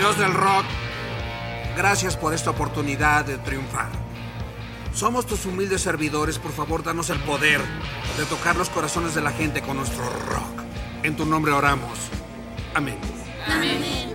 Dios del rock, gracias por esta oportunidad de triunfar. Somos tus humildes servidores, por favor, danos el poder de tocar los corazones de la gente con nuestro rock. En tu nombre oramos. Amén. Amén.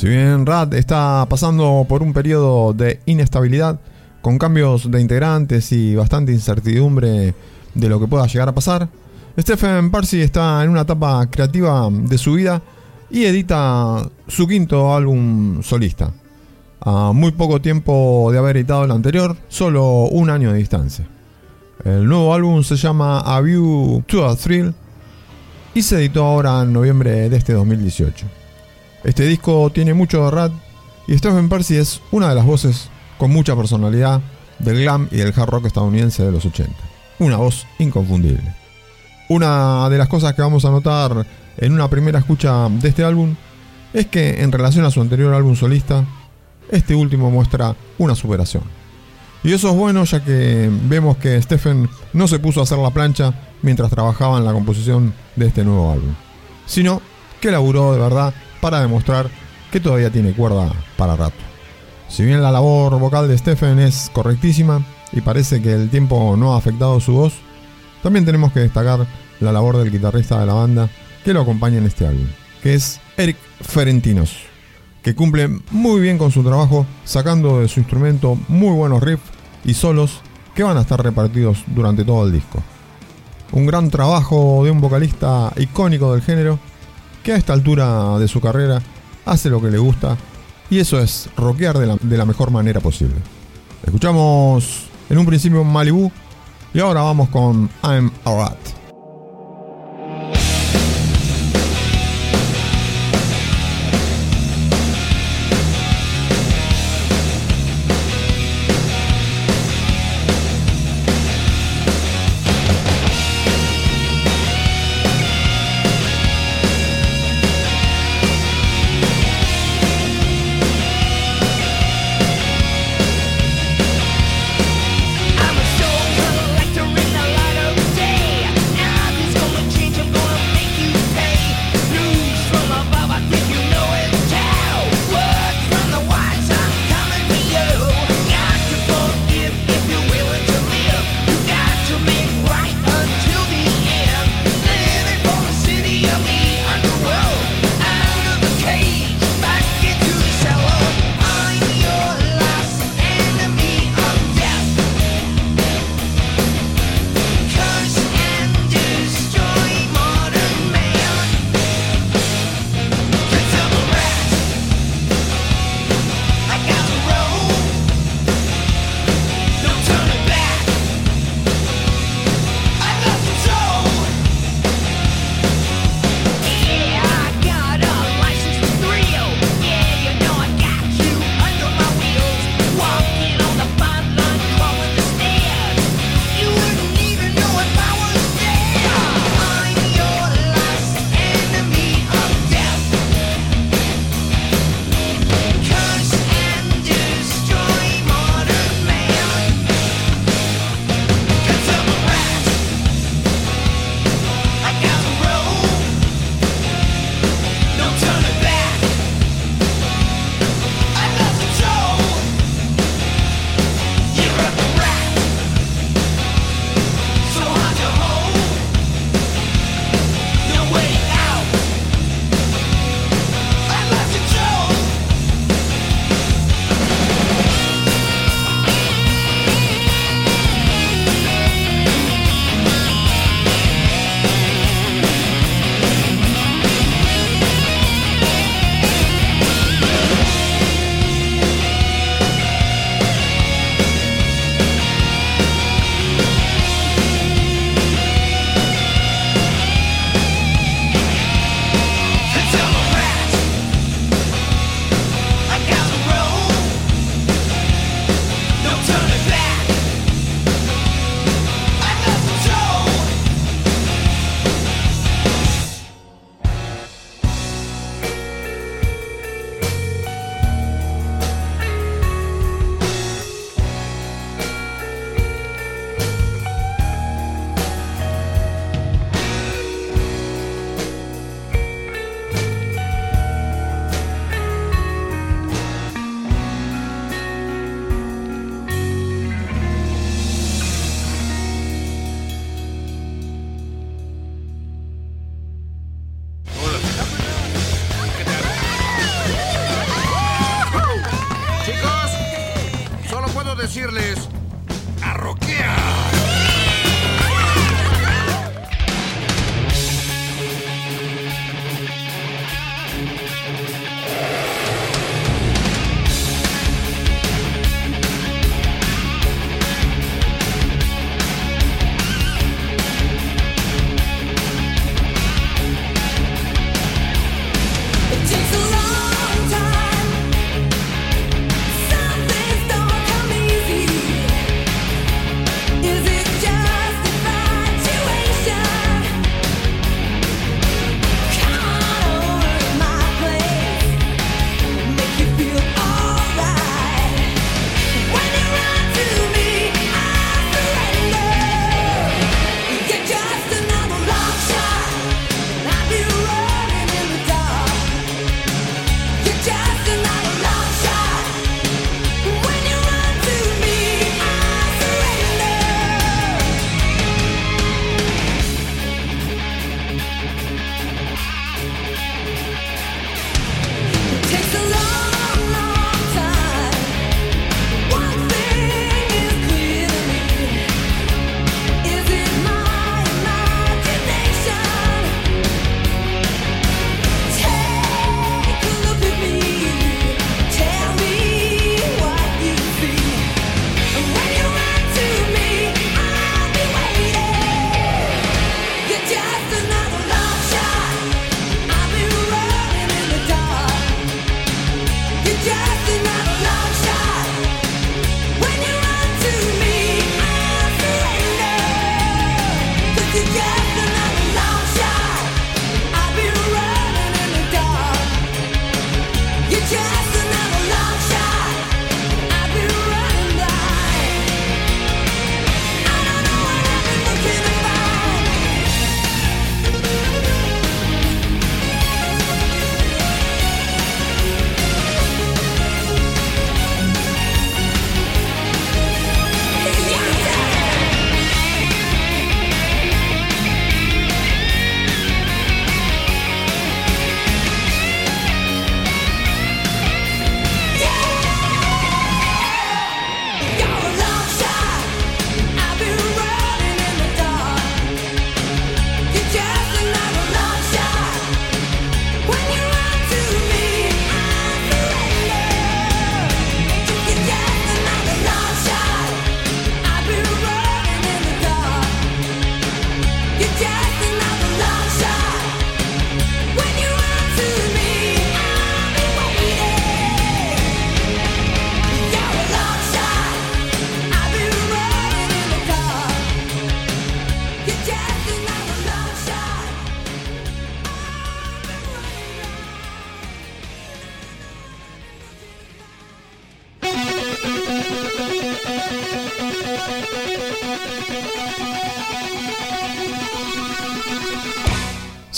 Si bien Rad está pasando por un periodo de inestabilidad, con cambios de integrantes y bastante incertidumbre de lo que pueda llegar a pasar, Stephen Parsi está en una etapa creativa de su vida y edita su quinto álbum solista. A muy poco tiempo de haber editado el anterior, solo un año de distancia. El nuevo álbum se llama A View to a Thrill y se editó ahora en noviembre de este 2018. Este disco tiene mucho de rap y Stephen Percy es una de las voces con mucha personalidad del glam y del hard rock estadounidense de los 80. Una voz inconfundible. Una de las cosas que vamos a notar en una primera escucha de este álbum es que en relación a su anterior álbum solista, este último muestra una superación. Y eso es bueno ya que vemos que Stephen no se puso a hacer la plancha mientras trabajaba en la composición de este nuevo álbum, sino que laburó de verdad para demostrar que todavía tiene cuerda para rato. Si bien la labor vocal de Stephen es correctísima y parece que el tiempo no ha afectado su voz, también tenemos que destacar la labor del guitarrista de la banda que lo acompaña en este álbum, que es Eric Ferentinos, que cumple muy bien con su trabajo, sacando de su instrumento muy buenos riffs y solos que van a estar repartidos durante todo el disco. Un gran trabajo de un vocalista icónico del género que a esta altura de su carrera hace lo que le gusta y eso es rockear de la, de la mejor manera posible. Escuchamos en un principio Malibu y ahora vamos con I'm a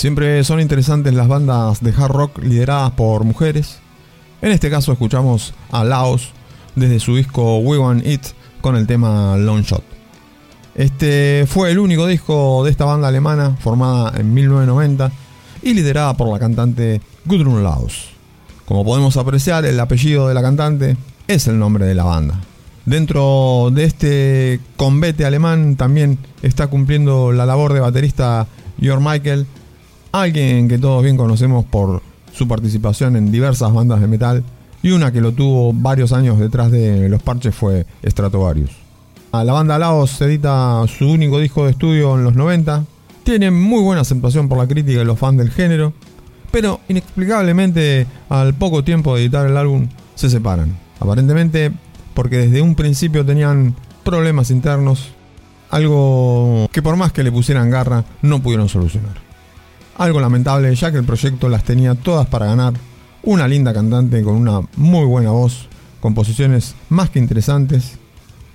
Siempre son interesantes las bandas de hard rock lideradas por mujeres. En este caso escuchamos a Laos desde su disco We Want It con el tema Long Shot. Este fue el único disco de esta banda alemana formada en 1990 y liderada por la cantante Gudrun Laos. Como podemos apreciar, el apellido de la cantante es el nombre de la banda. Dentro de este convete alemán también está cumpliendo la labor de baterista Jörg Michael, alguien que todos bien conocemos por su participación en diversas bandas de metal y una que lo tuvo varios años detrás de los parches fue Stratovarius. A la banda Laos edita su único disco de estudio en los 90, tiene muy buena aceptación por la crítica y los fans del género, pero inexplicablemente al poco tiempo de editar el álbum se separan. Aparentemente porque desde un principio tenían problemas internos, algo que por más que le pusieran garra no pudieron solucionar. Algo lamentable ya que el proyecto las tenía todas para ganar, una linda cantante con una muy buena voz, composiciones más que interesantes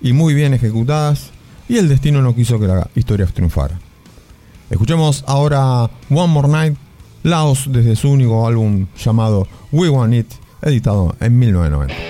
y muy bien ejecutadas, y el destino no quiso que la historia triunfara. Escuchemos ahora One More Night, Laos desde su único álbum llamado We Want It, editado en 1990.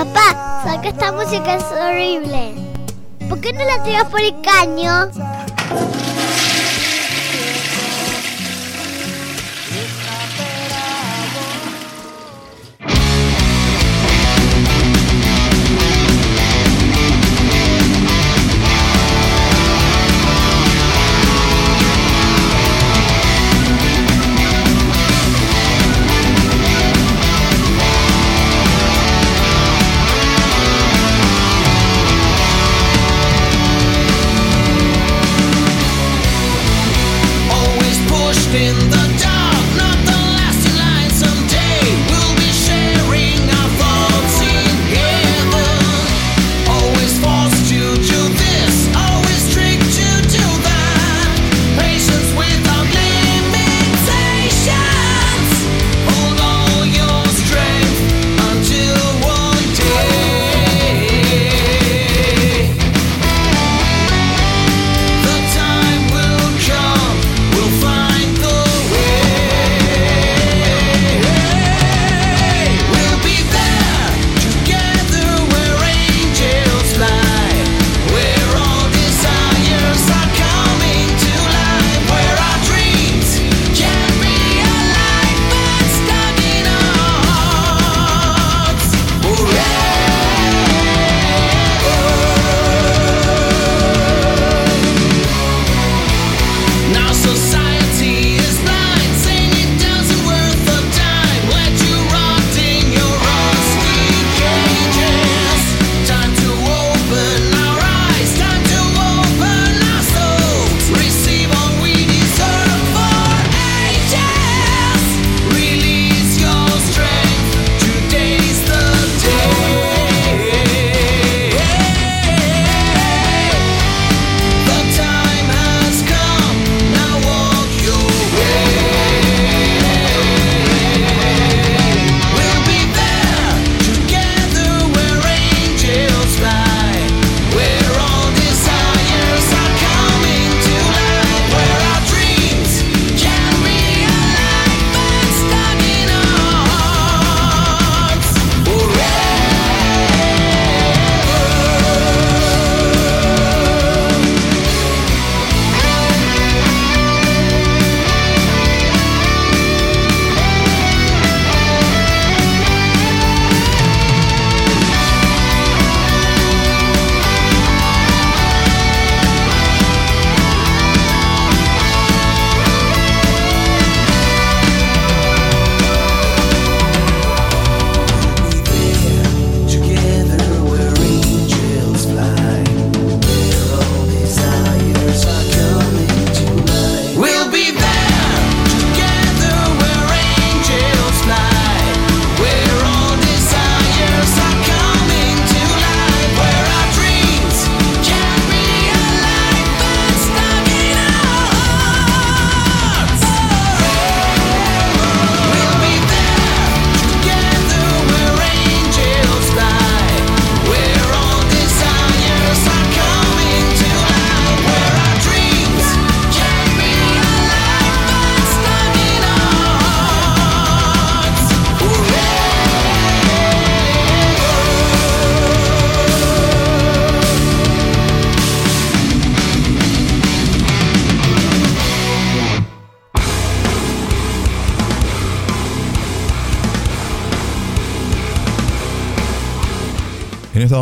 Papá, saca esta música es horrible. ¿Por qué no la tiras por el caño?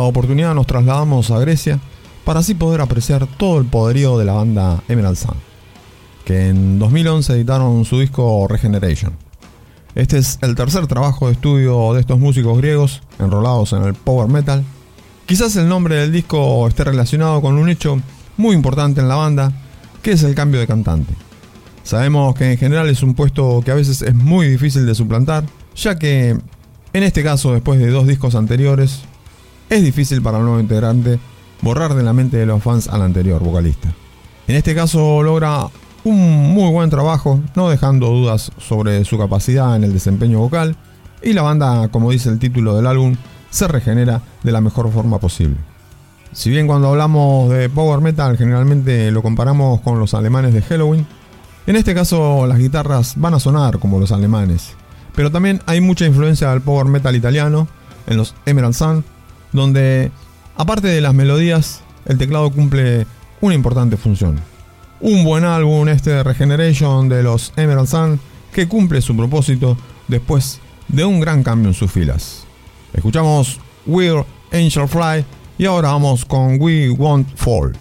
Oportunidad nos trasladamos a Grecia para así poder apreciar todo el poderío de la banda Emerald Sun, que en 2011 editaron su disco Regeneration. Este es el tercer trabajo de estudio de estos músicos griegos enrolados en el power metal. Quizás el nombre del disco esté relacionado con un hecho muy importante en la banda, que es el cambio de cantante. Sabemos que en general es un puesto que a veces es muy difícil de suplantar, ya que en este caso, después de dos discos anteriores, es difícil para el nuevo integrante borrar de la mente de los fans al anterior vocalista. En este caso logra un muy buen trabajo, no dejando dudas sobre su capacidad en el desempeño vocal, y la banda, como dice el título del álbum, se regenera de la mejor forma posible. Si bien cuando hablamos de power metal generalmente lo comparamos con los alemanes de Halloween, en este caso las guitarras van a sonar como los alemanes, pero también hay mucha influencia del power metal italiano en los Emerald Sun, donde aparte de las melodías, el teclado cumple una importante función. Un buen álbum este de Regeneration de los Emerald Sun que cumple su propósito después de un gran cambio en sus filas. Escuchamos We're Angel Fly y ahora vamos con We Won't Fall.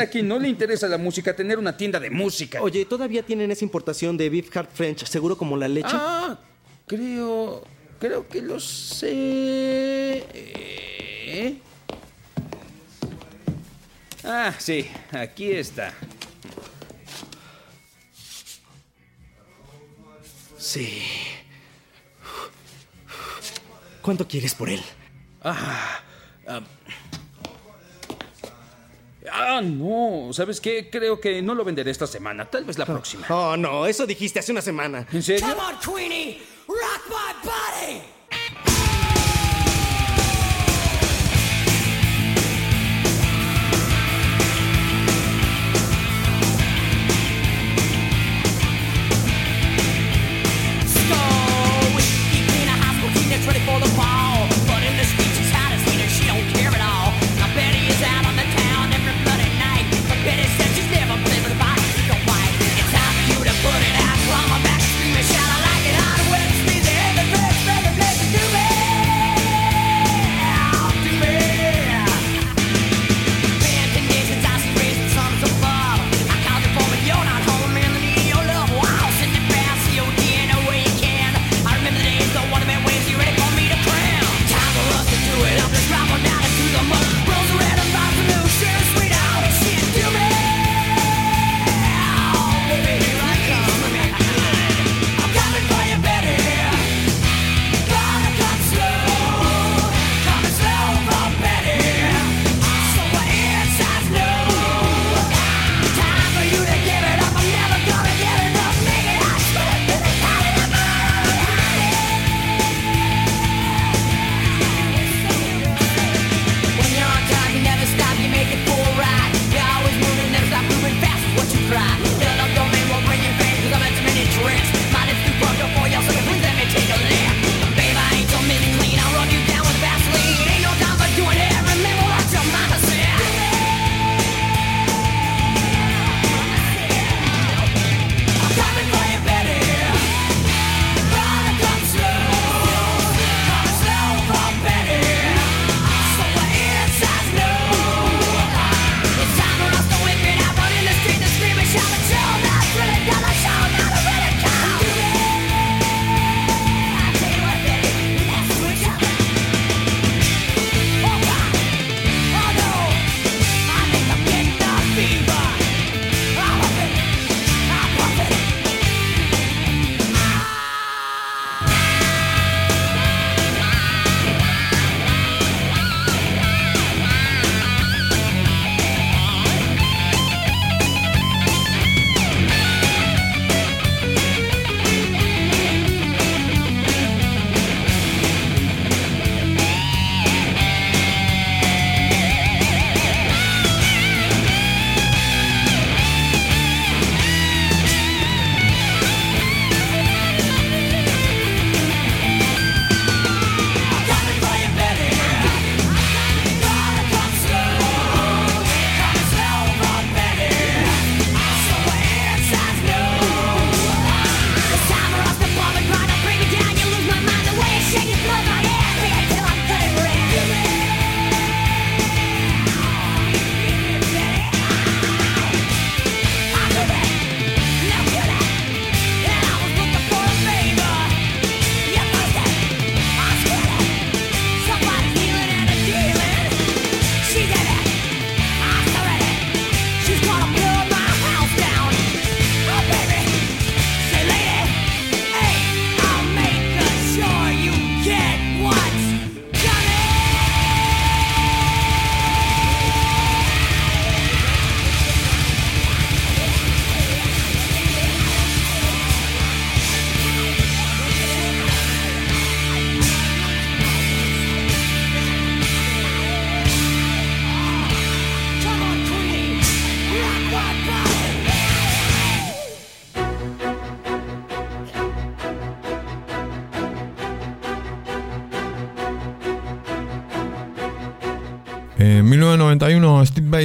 alguien a quien no le interesa la música tener una tienda de música. Oye, ¿todavía tienen esa importación de Beef Heart French, seguro como la leche? Ah, creo. Creo que lo sé. Ah, sí, aquí está. Sí. ¿Cuánto quieres por él? Ah, um. Ah, no. ¿Sabes qué? Creo que no lo venderé esta semana. Tal vez la ah. próxima. Oh, no. Eso dijiste hace una semana. ¿En serio? Come on, Queenie. Rock my body.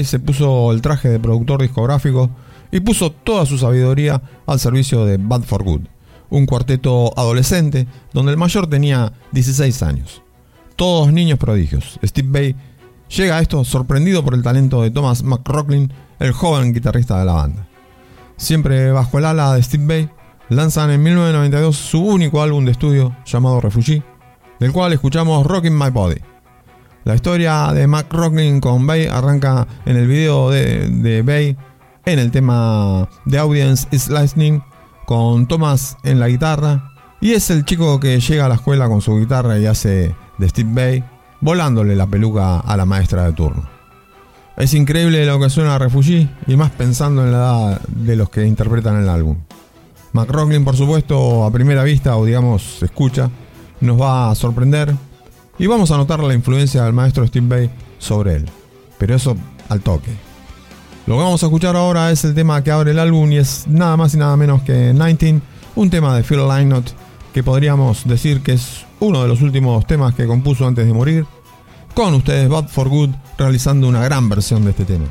se puso el traje de productor discográfico y puso toda su sabiduría al servicio de Bad for Good, un cuarteto adolescente donde el mayor tenía 16 años. Todos niños prodigios. Steve Bay llega a esto sorprendido por el talento de Thomas McRocklin, el joven guitarrista de la banda. Siempre bajo el ala de Steve Bay, lanzan en 1992 su único álbum de estudio llamado Refugee, del cual escuchamos Rockin' My Body. La historia de McRocklin con Bay arranca en el video de, de Bay en el tema The Audience is Listening con Thomas en la guitarra y es el chico que llega a la escuela con su guitarra y hace de Steve Bay volándole la peluca a la maestra de turno. Es increíble lo que suena a Refugee y más pensando en la edad de los que interpretan el álbum. McRocklin, por supuesto, a primera vista o digamos escucha, nos va a sorprender y vamos a notar la influencia del maestro Steve Bay sobre él. Pero eso al toque. Lo que vamos a escuchar ahora es el tema que abre el álbum y es nada más y nada menos que 19, un tema de Phil Lynott que podríamos decir que es uno de los últimos temas que compuso antes de morir. Con ustedes Bad for Good realizando una gran versión de este tema.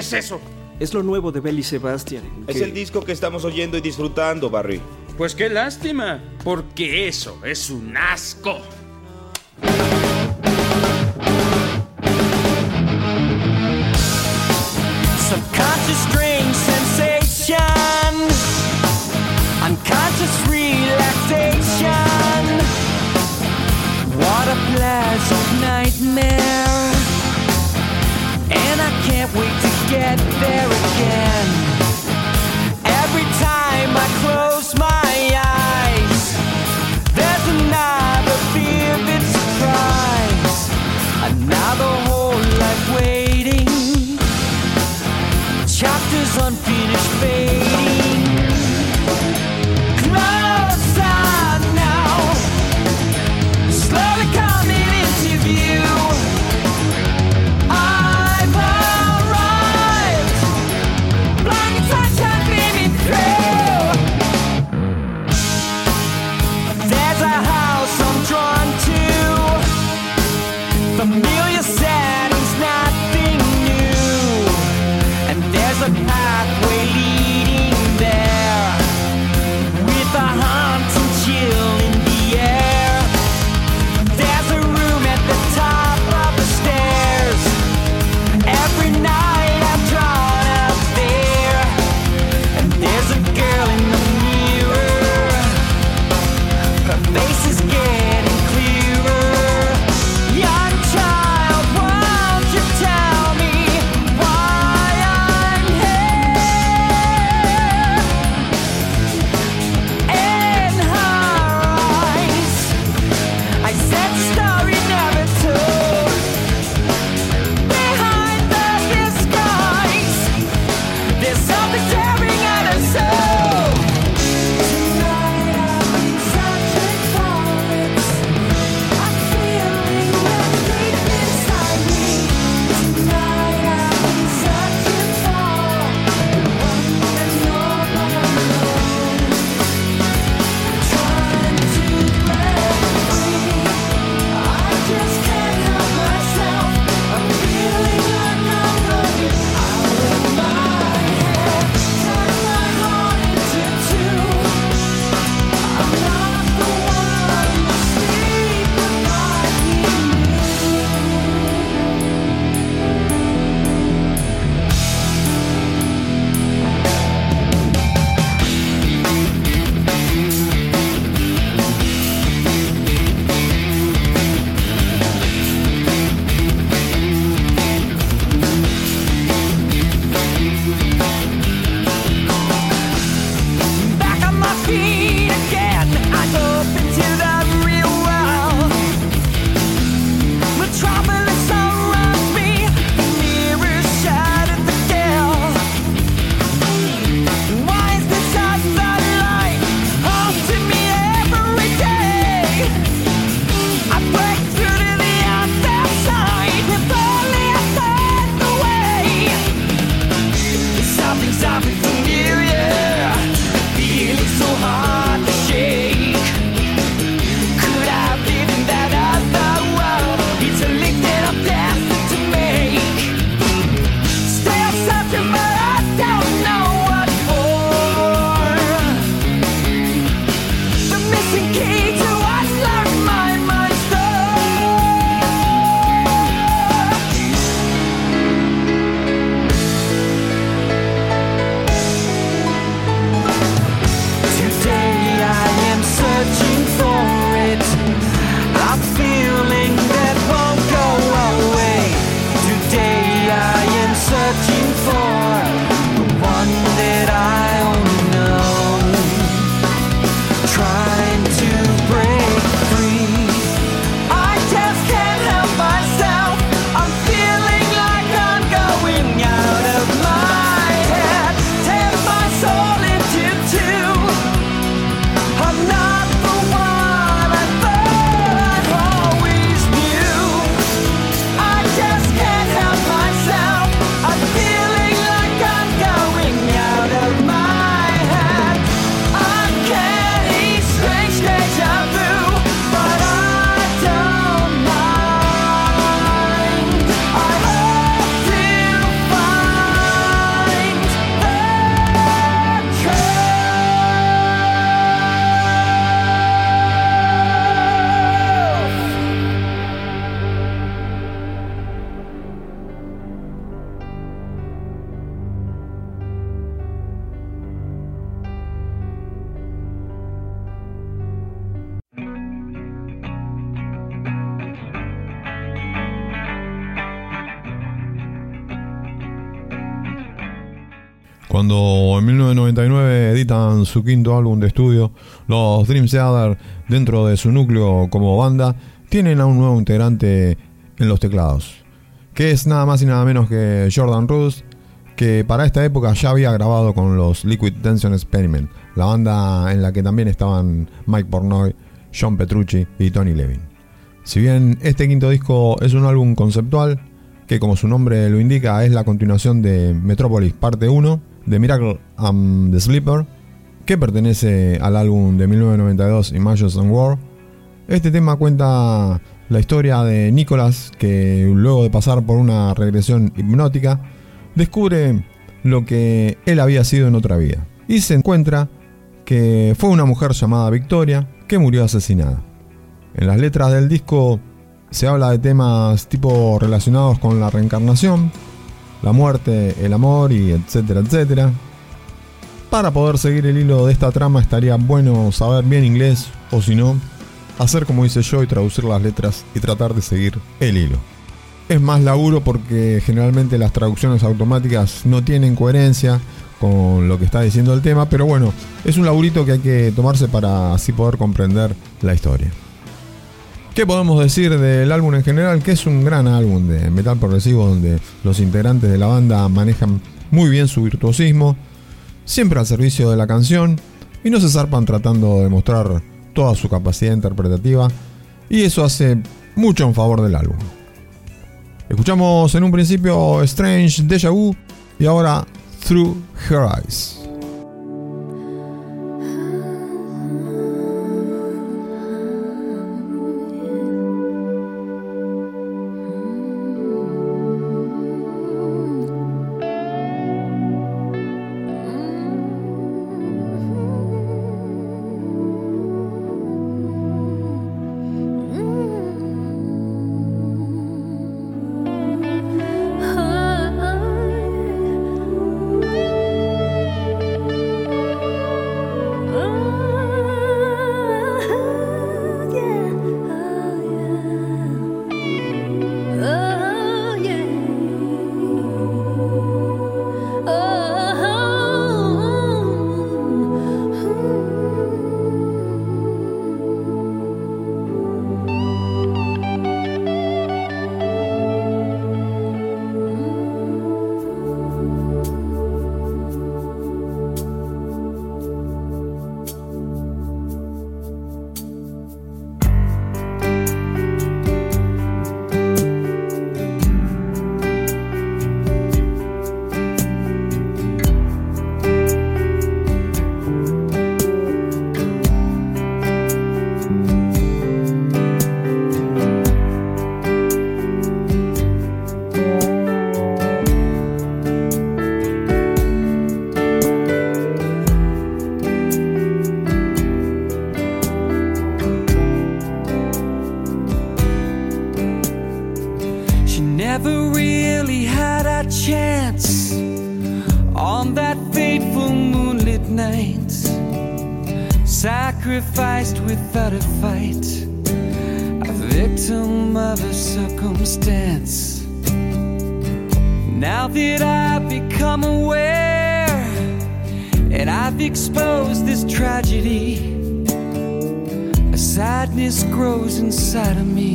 es eso? Es lo nuevo de Belly Sebastian. Es el disco que estamos oyendo y disfrutando, Barry. Pues qué lástima, porque eso es un asco. there again. Editan su quinto álbum de estudio, los Dream Theater, dentro de su núcleo como banda, tienen a un nuevo integrante en los teclados, que es nada más y nada menos que Jordan Rudess, que para esta época ya había grabado con los Liquid Tension Experiment, la banda en la que también estaban Mike Pornoy, John Petrucci y Tony Levin. Si bien este quinto disco es un álbum conceptual, que como su nombre lo indica es la continuación de Metropolis parte 1, de Miracle and the Sleeper, que pertenece al álbum de 1992 Images and War, este tema cuenta la historia de Nicholas que luego de pasar por una regresión hipnótica, descubre lo que él había sido en otra vida y se encuentra que fue una mujer llamada Victoria que murió asesinada. En las letras del disco se habla de temas tipo relacionados con la reencarnación, la muerte, el amor y etcétera, etcétera. Para poder seguir el hilo de esta trama estaría bueno saber bien inglés o si no, hacer como hice yo y traducir las letras y tratar de seguir el hilo. Es más laburo porque generalmente las traducciones automáticas no tienen coherencia con lo que está diciendo el tema, pero bueno, es un laburito que hay que tomarse para así poder comprender la historia. ¿Qué podemos decir del álbum en general? Que es un gran álbum de metal progresivo donde los integrantes de la banda manejan muy bien su virtuosismo, siempre al servicio de la canción y no se zarpan tratando de mostrar toda su capacidad interpretativa y eso hace mucho en favor del álbum. Escuchamos en un principio Strange Deja Vu y ahora Through Her Eyes. Inside of me.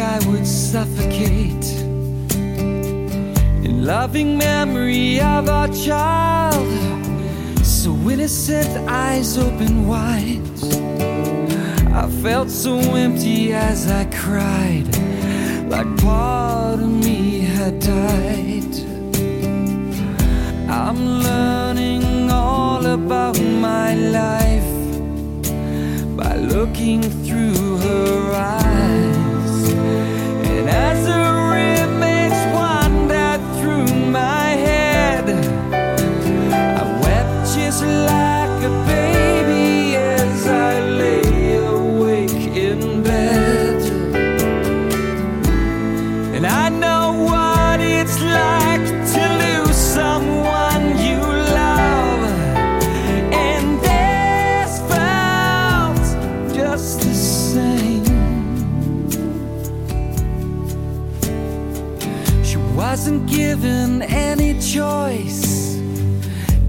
I would suffocate. In loving memory of our child, so innocent, eyes open wide. I felt so empty as I cried like part of me had died. I'm learning all about my life by looking through her eyes. And any choice.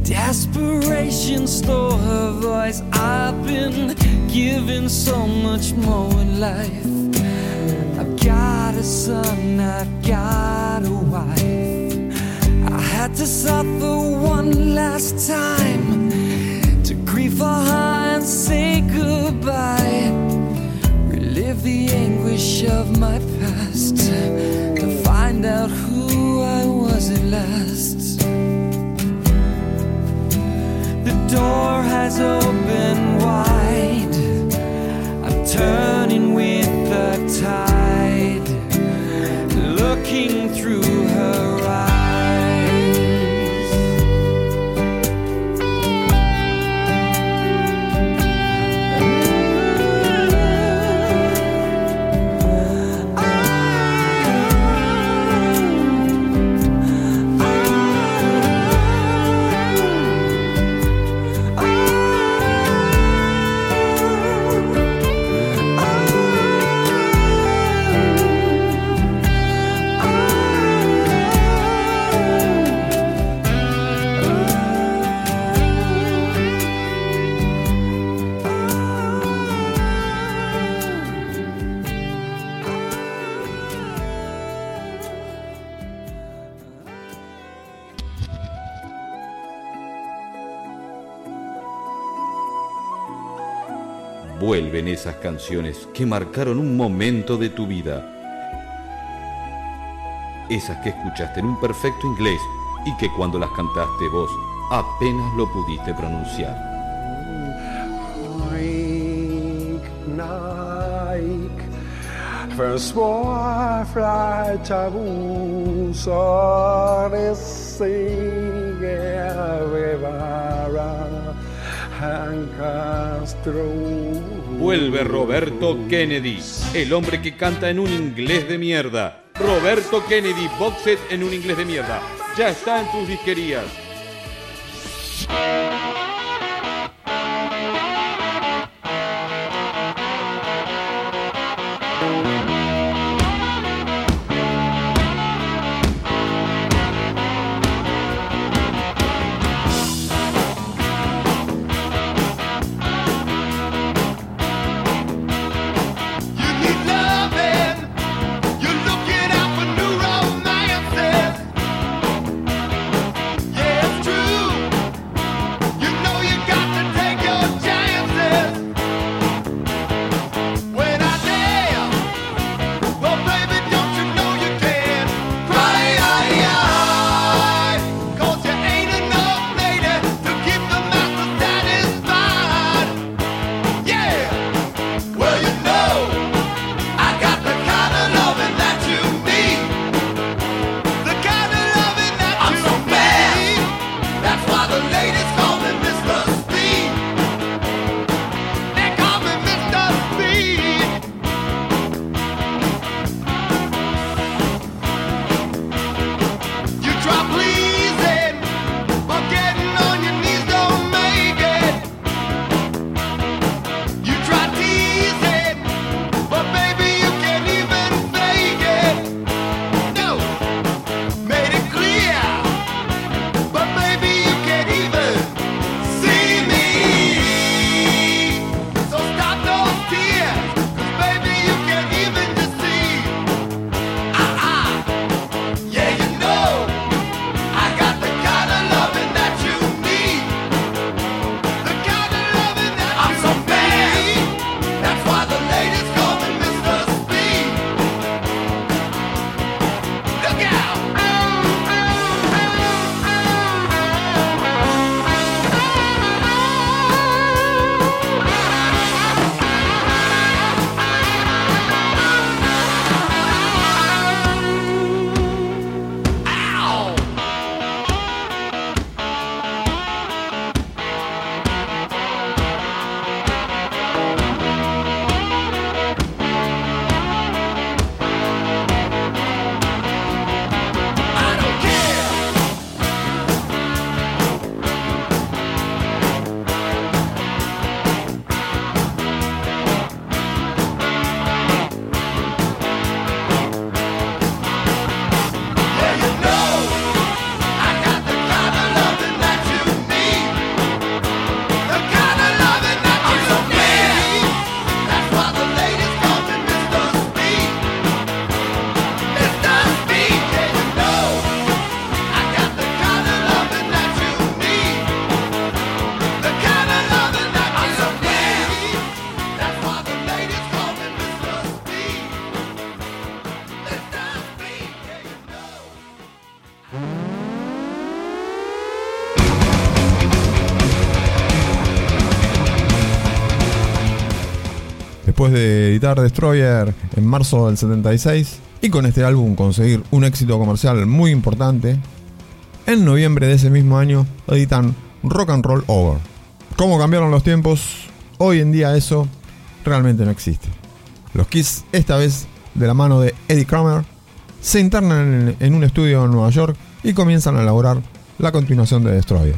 Desperation stole her voice. I've been given so much more in life. I've got a son, I've got a wife. I had to suffer one last time to grieve for her and say goodbye. Relive the anguish of my past to find out I was at last. The door has opened wide. I'm turning with the Vuelven esas canciones que marcaron un momento de tu vida. Esas que escuchaste en un perfecto inglés y que cuando las cantaste vos apenas lo pudiste pronunciar. Vuelve Roberto Kennedy, el hombre que canta en un inglés de mierda. Roberto Kennedy, box en un inglés de mierda. Ya está en tus disquerías. De editar Destroyer en marzo del 76 y con este álbum conseguir un éxito comercial muy importante, en noviembre de ese mismo año editan Rock and Roll Over. ¿Cómo cambiaron los tiempos? Hoy en día eso realmente no existe. Los Kiss, esta vez de la mano de Eddie Kramer, se internan en un estudio en Nueva York y comienzan a elaborar la continuación de Destroyer,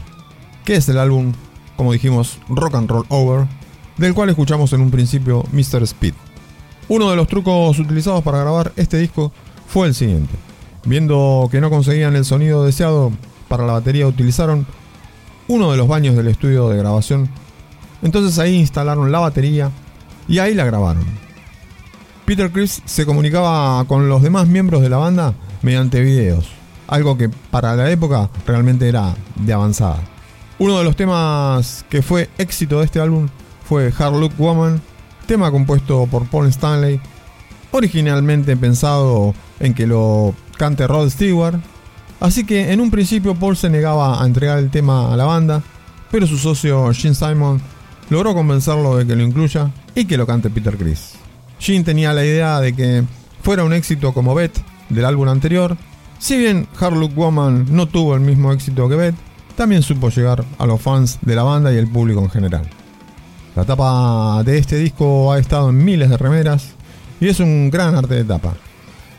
que es el álbum, como dijimos, Rock and Roll Over, del cual escuchamos en un principio Mr. Speed. Uno de los trucos utilizados para grabar este disco fue el siguiente. Viendo que no conseguían el sonido deseado para la batería, utilizaron uno de los baños del estudio de grabación. Entonces ahí instalaron la batería y ahí la grabaron. Peter Criss se comunicaba con los demás miembros de la banda mediante videos, algo que para la época realmente era de avanzada. Uno de los temas que fue éxito de este álbum fue Hard Look Woman, tema compuesto por Paul Stanley, originalmente pensado en que lo cante Rod Stewart, así que en un principio Paul se negaba a entregar el tema a la banda, pero su socio Gene Simon logró convencerlo de que lo incluya y que lo cante Peter Criss. Gene tenía la idea de que fuera un éxito como Beth del álbum anterior, si bien Hard Look Woman no tuvo el mismo éxito que Beth, también supo llegar a los fans de la banda y el público en general. La tapa de este disco ha estado en miles de remeras y es un gran arte de tapa.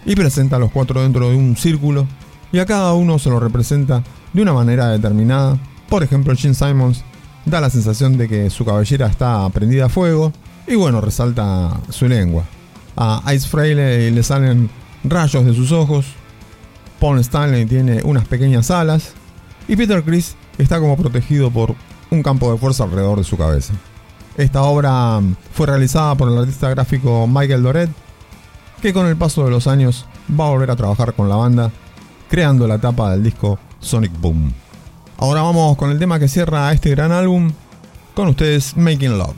Y presenta a los cuatro dentro de un círculo y a cada uno se lo representa de una manera determinada. Por ejemplo, Gene Simons da la sensación de que su cabellera está prendida a fuego y bueno, resalta su lengua. A Ice Frehley le salen rayos de sus ojos. Paul Stanley tiene unas pequeñas alas y Peter Criss está como protegido por un campo de fuerza alrededor de su cabeza. Esta obra fue realizada por el artista gráfico Michael Doret, que con el paso de los años va a volver a trabajar con la banda, creando la tapa del disco Sonic Boom. Ahora vamos con el tema que cierra este gran álbum, con ustedes Making Love.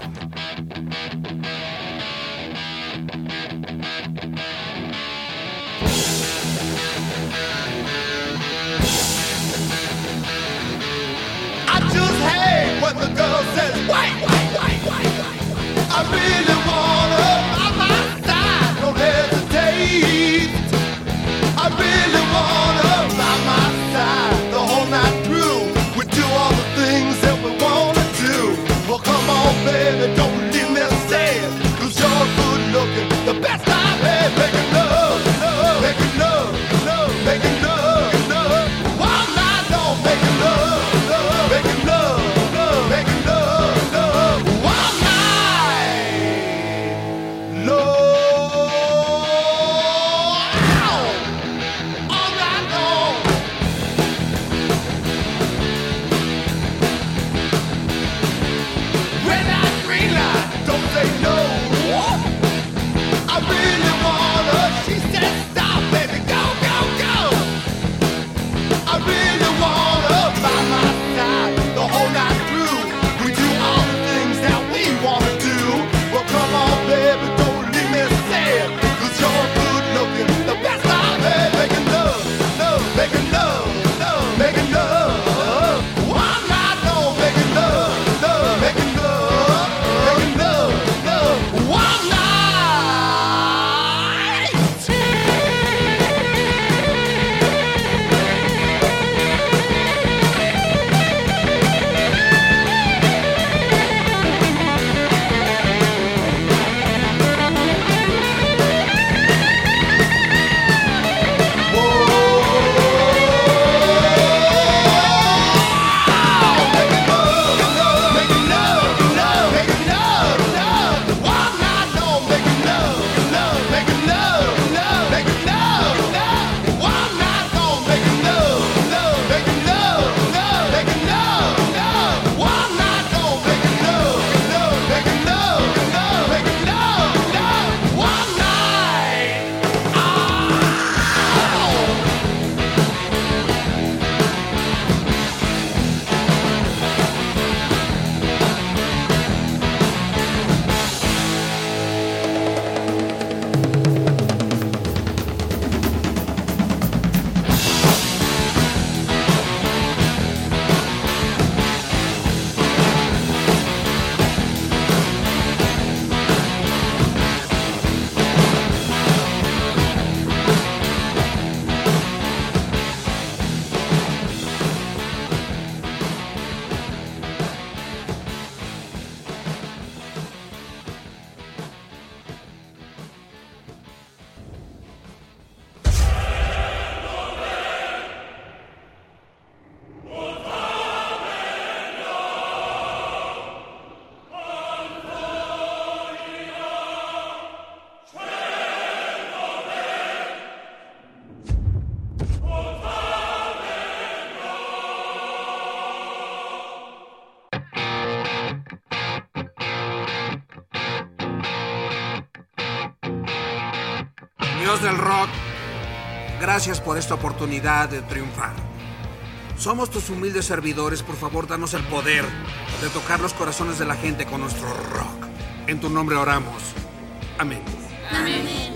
Por esta oportunidad de triunfar. Somos tus humildes servidores, por favor, danos el poder de tocar los corazones de la gente con nuestro rock. En tu nombre oramos. Amén. Amén.